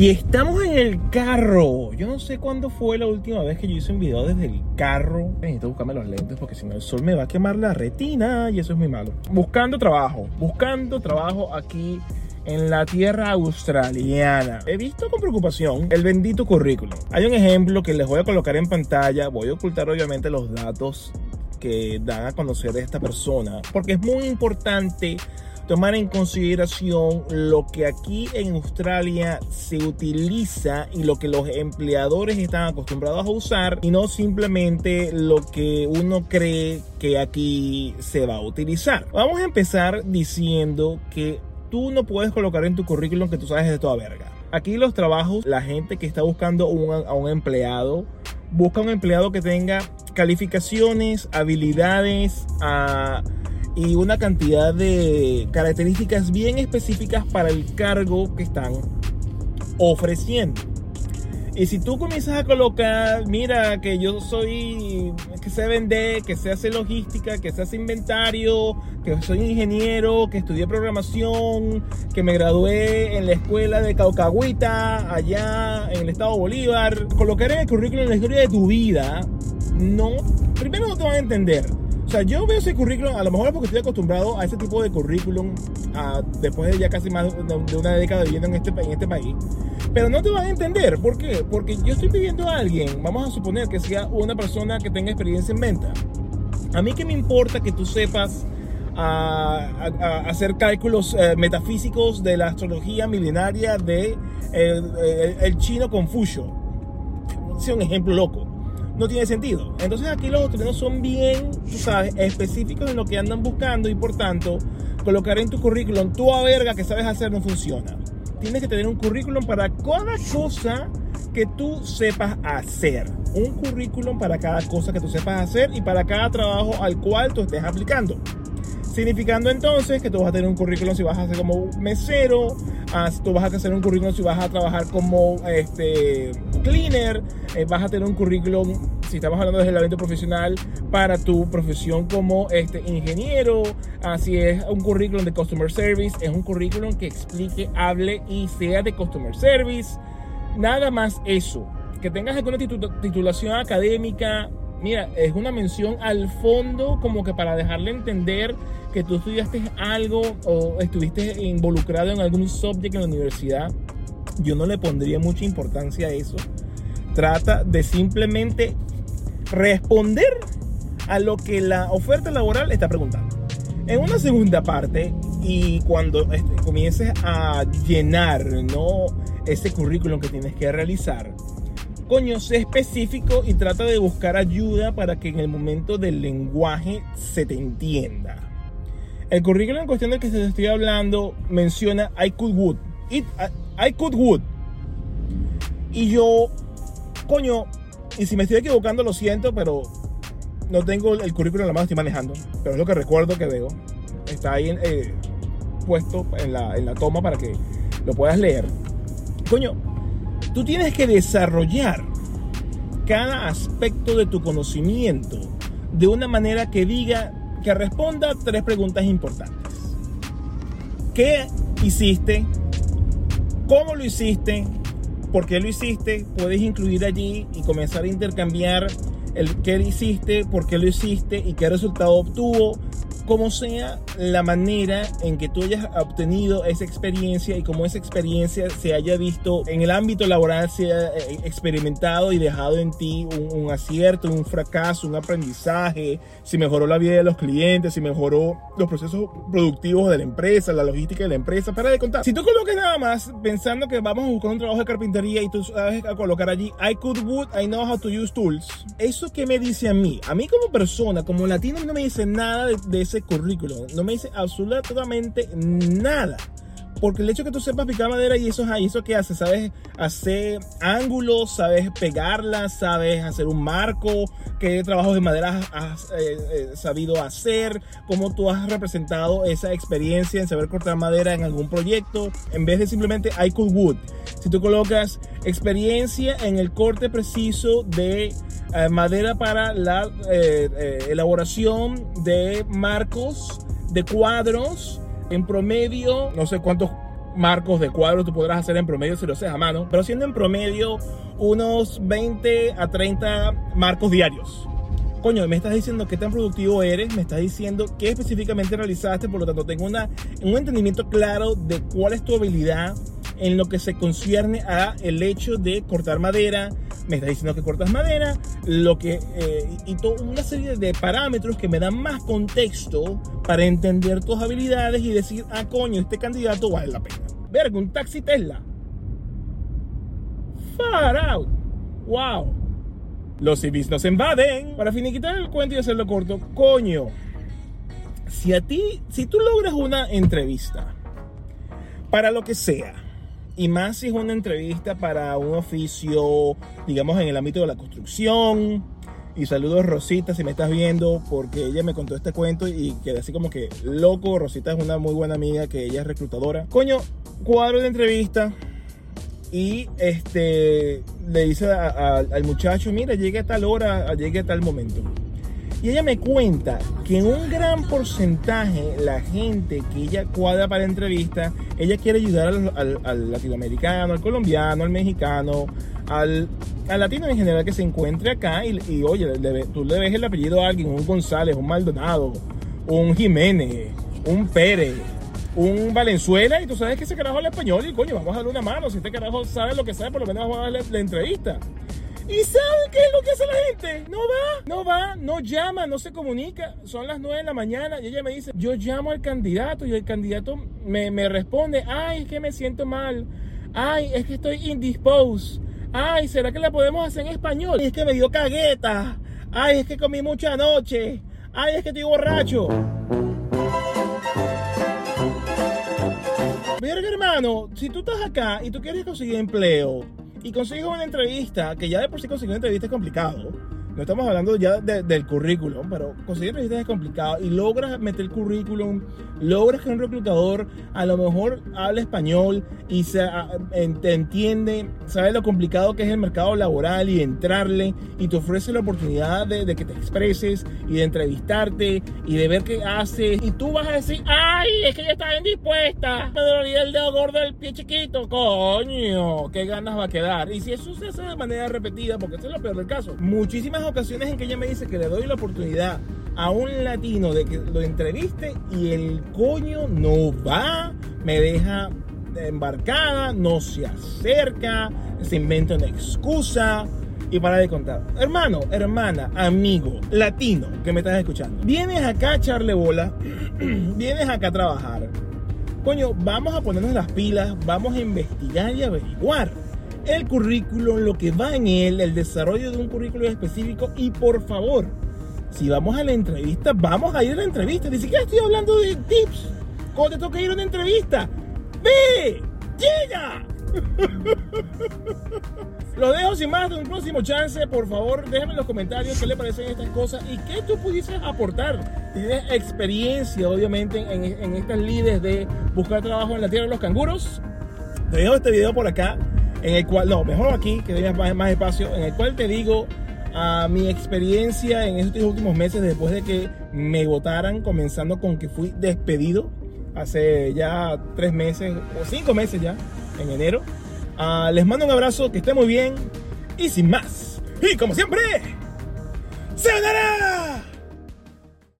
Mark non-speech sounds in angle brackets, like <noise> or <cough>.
Y estamos en el carro. Yo no sé cuándo fue la última vez que yo hice un video desde el carro. Necesito buscarme los lentes porque si no el sol me va a quemar la retina y eso es muy malo. Buscando trabajo, buscando trabajo aquí en la tierra australiana. He visto con preocupación el bendito currículum. Hay un ejemplo que les voy a colocar en pantalla. Voy a ocultar obviamente los datos que dan a conocer de esta persona, porque es muy importante tomar en consideración lo que aquí en Australia se utiliza y lo que los empleadores están acostumbrados a usar y no simplemente lo que uno cree que aquí se va a utilizar. Vamos a empezar diciendo que tú no puedes colocar en tu currículum que tú sabes de toda verga. Aquí los trabajos, la gente que está buscando a un empleado, busca un empleado que tenga calificaciones, habilidades ah, y una cantidad de características bien específicas para el cargo que están ofreciendo. Y si tú comienzas a colocar, mira, que yo soy, que sé vender, que sé hacer logística, que sé hacer inventario, que soy ingeniero, que estudié programación, que me gradué en la escuela de Caucahuita, allá en el estado Bolívar, colocar en el currículum la historia de tu vida, no, primero no te van a entender. O sea, yo veo ese currículum, a lo mejor es porque estoy acostumbrado a ese tipo de currículum después de ya casi más de una década viviendo en este, en este país. Pero no te van a entender. ¿Por qué? Porque yo estoy pidiendo a alguien, vamos a suponer que sea una persona que tenga experiencia en venta. A mí que me importa que tú sepas hacer cálculos eh, metafísicos de la astrología milenaria de el, chino Confucio. Es un ejemplo loco no tiene sentido. Entonces aquí los australianos son bien, tú sabes, específicos en lo que andan buscando y por tanto, colocar en tu currículum tú a verga que sabes hacer no funciona. Tienes que tener un currículum para cada cosa que tú sepas hacer. Un currículum para cada cosa que tú sepas hacer y para cada trabajo al cual tú estés aplicando. Significando entonces que tú vas a tener un currículum si vas a ser como mesero, tú vas a hacer un currículum si vas a trabajar como este, cleaner, eh, vas a tener un currículum si estamos hablando desde el evento profesional para tu profesión como este ingeniero, así es un currículum de customer service, es un currículum que explique, hable y sea de customer service. Nada más eso. Que tengas alguna titulación académica, mira, es una mención al fondo como que para dejarle entender que tú estudiaste algo o estuviste involucrado en algún subject en la universidad. Yo no le pondría mucha importancia a eso. Trata de simplemente responder a lo que la oferta laboral está preguntando. En una segunda parte, y cuando este, comiences a llenar ¿no? ese currículum que tienes que realizar, coño, sé específico y trata de buscar ayuda para que en el momento del lenguaje se te entienda. El currículum en cuestión del que se estoy hablando menciona I could would. I, could would. Y yo, coño, y si me estoy equivocando, lo siento, pero no tengo el currículum en la mano, estoy manejando. Pero es lo que recuerdo que veo. Está ahí eh, puesto en la, en la toma para que lo puedas leer. Coño, Tú tienes que desarrollar cada aspecto de tu conocimiento de una manera que diga, que responda a tres preguntas importantes. ¿Qué hiciste? ¿Cómo lo hiciste? ¿Por qué lo hiciste? Puedes incluir allí y comenzar a intercambiar el qué hiciste, por qué lo hiciste y qué resultado obtuvo como sea la manera en que tú hayas obtenido esa experiencia y como esa experiencia se haya visto en el ámbito laboral, se haya eh, experimentado y dejado en ti un, acierto, un fracaso, un aprendizaje, si mejoró la vida de los clientes, si mejoró los procesos productivos de la empresa, la logística de la empresa, para de contar. Si tú colocas nada más pensando que vamos a buscar un trabajo de carpintería y tú sabes a colocar allí I could wood, I know how to use tools, ¿eso qué me dice a mí? A mí como persona, como latino, no me dice nada de ese currículum. No me dice absolutamente nada. Porque el hecho que tú sepas picar madera y eso, es eso que hace, sabes hacer ángulos, sabes pegarlas, sabes hacer un marco, qué trabajos de madera has, eh, eh, sabido hacer, cómo tú has representado esa experiencia en saber cortar madera en algún proyecto, en vez de simplemente I could wood. Si tú colocas experiencia en el corte preciso de eh, madera para la elaboración de marcos, de cuadros, en promedio, no sé cuántos marcos de cuadros tú podrás hacer en promedio si lo haces a mano, pero haciendo en promedio unos 20 a 30 marcos diarios. Coño, me estás diciendo qué tan productivo eres, me estás diciendo qué específicamente realizaste, por lo tanto tengo una, un entendimiento claro de cuál es tu habilidad en lo que se concierne a el hecho de cortar madera, me estás diciendo que cortas madera, lo que eh, y toda una serie de parámetros que me dan más contexto para entender tus habilidades y decir, ah, coño, este candidato vale la pena. Verga, un taxi Tesla. Far out. Wow. Los civis nos invaden. Para finiquitar el cuento y hacerlo corto, coño. Si a ti, si tú logras una entrevista, para lo que sea, y más si es una entrevista para un oficio, digamos, en el ámbito de la construcción. Y saludos Rosita si me estás viendo, porque ella me contó este cuento y quedé así como que loco. Rosita es una muy buena amiga que ella es reclutadora. Coño, cuadro de entrevista. Y este le dice al muchacho, mira, llegue a tal hora, llegue a tal momento. Y ella me cuenta que un gran porcentaje la gente que ella cuadra para entrevista, ella quiere ayudar al, latinoamericano, al colombiano, al mexicano, al, latino en general que se encuentre acá y, oye, tú le ves el apellido a alguien, un González, un Maldonado, un Jiménez, un Pérez, un Valenzuela y tú sabes que ese carajo habla español y coño, vamos a darle una mano. Si este carajo sabe lo que sabe, por lo menos vamos a darle la entrevista. ¿Y saben qué es lo que hace la gente? No va, no va, no llama, no se comunica. Son las 9 de la mañana y ella me dice, yo llamo al candidato y el candidato me, responde, ay, es que me siento mal. Ay, es que estoy indisposed. Ay, ¿será que la podemos hacer en español? Es que me dio cagueta. Ay, es que comí mucha noche. Ay, es que estoy borracho. Verga, hermano, si tú estás acá y tú quieres conseguir empleo, y consigo una entrevista, que ya de por sí conseguir una entrevista es complicado. No estamos hablando ya del currículum, pero conseguir entrevistas es complicado. Y logras meter el currículum, logras que un reclutador a lo mejor hable español y se entiende, sabe lo complicado que es el mercado laboral y entrarle y te ofrece la oportunidad de, de, que te expreses y de entrevistarte y de ver qué haces. Y tú vas a decir, ay, es que ya estaba indispuesta, me dolía el dedo gordo del pie chiquito, coño, qué ganas va a quedar. Y si eso se hace de manera repetida, porque eso es lo peor del caso, muchísimas ocasiones en que ella me dice que le doy la oportunidad a un latino de que lo entreviste y el coño no va, me deja embarcada, no se acerca, se inventa una excusa y para de contar. Hermano, hermana, amigo, latino que me estás escuchando, vienes acá a echarle bola, <clears throat> vienes acá a trabajar. Coño, vamos a ponernos las pilas, vamos a investigar y averiguar el currículo, lo que va en él, el desarrollo de un currículo específico y por favor, si vamos a la entrevista, vamos a ir a la entrevista. Ni siquiera estoy hablando de tips. ¿Cómo te toca ir a una entrevista? ¡Ve! ¡Llega! <laughs> Lo dejo sin más de un próximo chance. Por favor, déjame en los comentarios qué le parecen estas cosas y qué tú pudieses aportar. Tienes experiencia, obviamente, en, en estas lides de buscar trabajo en la tierra de los canguros. Te dejo este video por acá en el cual, no, mejor aquí, que tengas más, más espacio, en el cual te digo a mi experiencia en estos últimos meses después de que me votaran, comenzando con que fui despedido hace ya tres meses o cinco meses ya, en enero. Uh, les mando un abrazo, que estén muy bien y sin más. Y como siempre, ¡se ganará!